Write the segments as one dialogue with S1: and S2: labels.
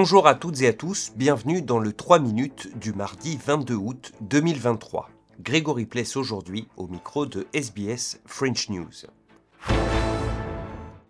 S1: Bonjour à toutes et à tous, bienvenue dans le 3 minutes du mardi 22 août 2023. Grégory Pless aujourd'hui au micro de SBS French News.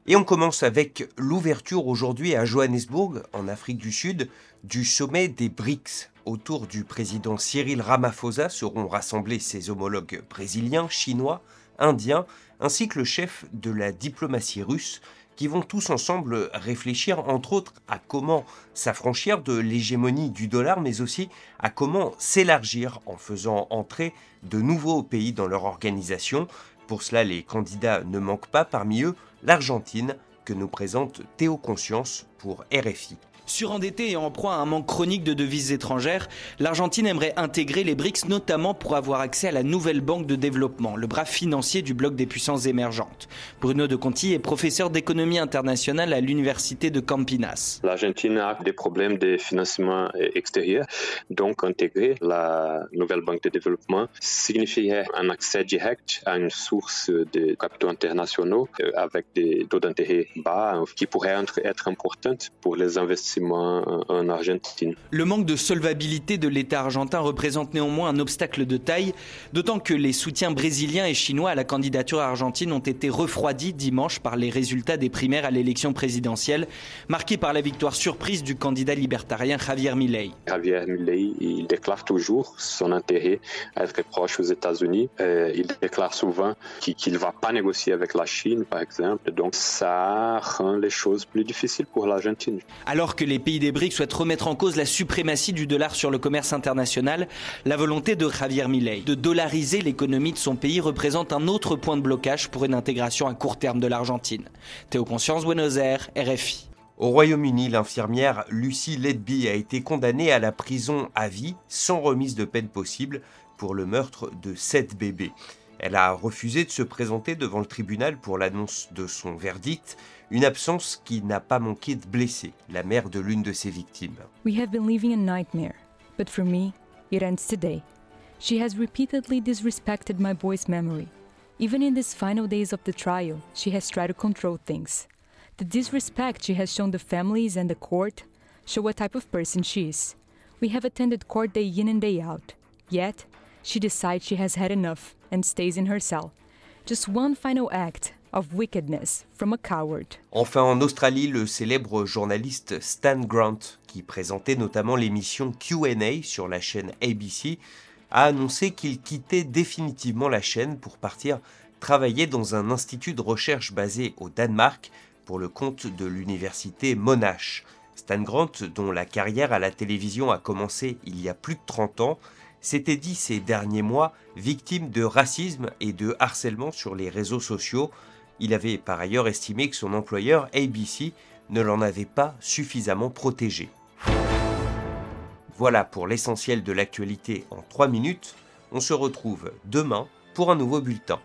S1: Et on commence avec l'ouverture aujourd'hui à Johannesburg, en Afrique du Sud, du sommet des BRICS. Autour du président Cyril Ramaphosa seront rassemblés ses homologues brésiliens, chinois, indiens, ainsi que le chef de la diplomatie russe, qui vont tous ensemble réfléchir entre autres à comment s'affranchir de l'hégémonie du dollar, mais aussi à comment s'élargir en faisant entrer de nouveaux pays dans leur organisation. Pour cela, les candidats ne manquent pas, parmi eux l'Argentine, que nous présente Théo Conscience pour RFI.
S2: Surendettée et en proie à un manque chronique de devises étrangères, l'Argentine aimerait intégrer les BRICS notamment pour avoir accès à la nouvelle banque de développement, le bras financier du bloc des puissances émergentes. Bruno de Conti est professeur d'économie internationale à l'université de Campinas.
S3: L'Argentine a des problèmes de financement extérieur, donc intégrer la nouvelle banque de développement signifierait un accès direct à une source de capitaux internationaux euh, avec des taux d'intérêt bas qui pourraient être importantes pour les en Argentine.
S2: Le manque de solvabilité de l'État argentin représente néanmoins un obstacle de taille, d'autant que les soutiens brésiliens et chinois à la candidature argentine ont été refroidis dimanche par les résultats des primaires à l'élection présidentielle, marqués par la victoire surprise du candidat libertarien Javier Milei.
S3: Javier Milei, il déclare toujours son intérêt à être proche aux États-Unis. Euh, il déclare souvent qu'il ne va pas négocier avec la Chine, par exemple. Donc ça rend les choses plus difficiles pour l'Argentine.
S2: Alors que les pays des BRICS souhaitent remettre en cause la suprématie du dollar sur le commerce international, la volonté de Javier Milei de dollariser l'économie de son pays représente un autre point de blocage pour une intégration à court terme de l'Argentine. Théo Conscience, Buenos Aires, RFI.
S1: Au Royaume-Uni, l'infirmière Lucy Ledby a été condamnée à la prison à vie sans remise de peine possible pour le meurtre de sept bébés. Elle a refusé de se présenter devant le tribunal pour l'annonce de son verdict, une absence qui n'a pas manqué de blesser la mère de l'une de ses victimes.
S4: We have been living a nightmare, but for me, it ends today. She has repeatedly disrespected my boy's memory. Even in these final days of the trial, she has tried to control things. The disrespect she has shown the families and the court show what type of person she is. We have attended court day in and day out. Yet, she decides she has had enough and stays in her cell. Just one final act of wickedness from a coward.
S1: Enfin, en Australie, le célèbre journaliste Stan Grant, qui présentait notamment l'émission QA sur la chaîne ABC, a annoncé qu'il quittait définitivement la chaîne pour partir travailler dans un institut de recherche basé au Danemark pour le compte de l'université Monash. Stan Grant, dont la carrière à la télévision a commencé il y a plus de 30 ans, s'était dit ces derniers mois victime de racisme et de harcèlement sur les réseaux sociaux. Il avait par ailleurs estimé que son employeur ABC ne l'en avait pas suffisamment protégé. Voilà pour l'essentiel de l'actualité en 3 minutes. On se retrouve demain pour un nouveau bulletin.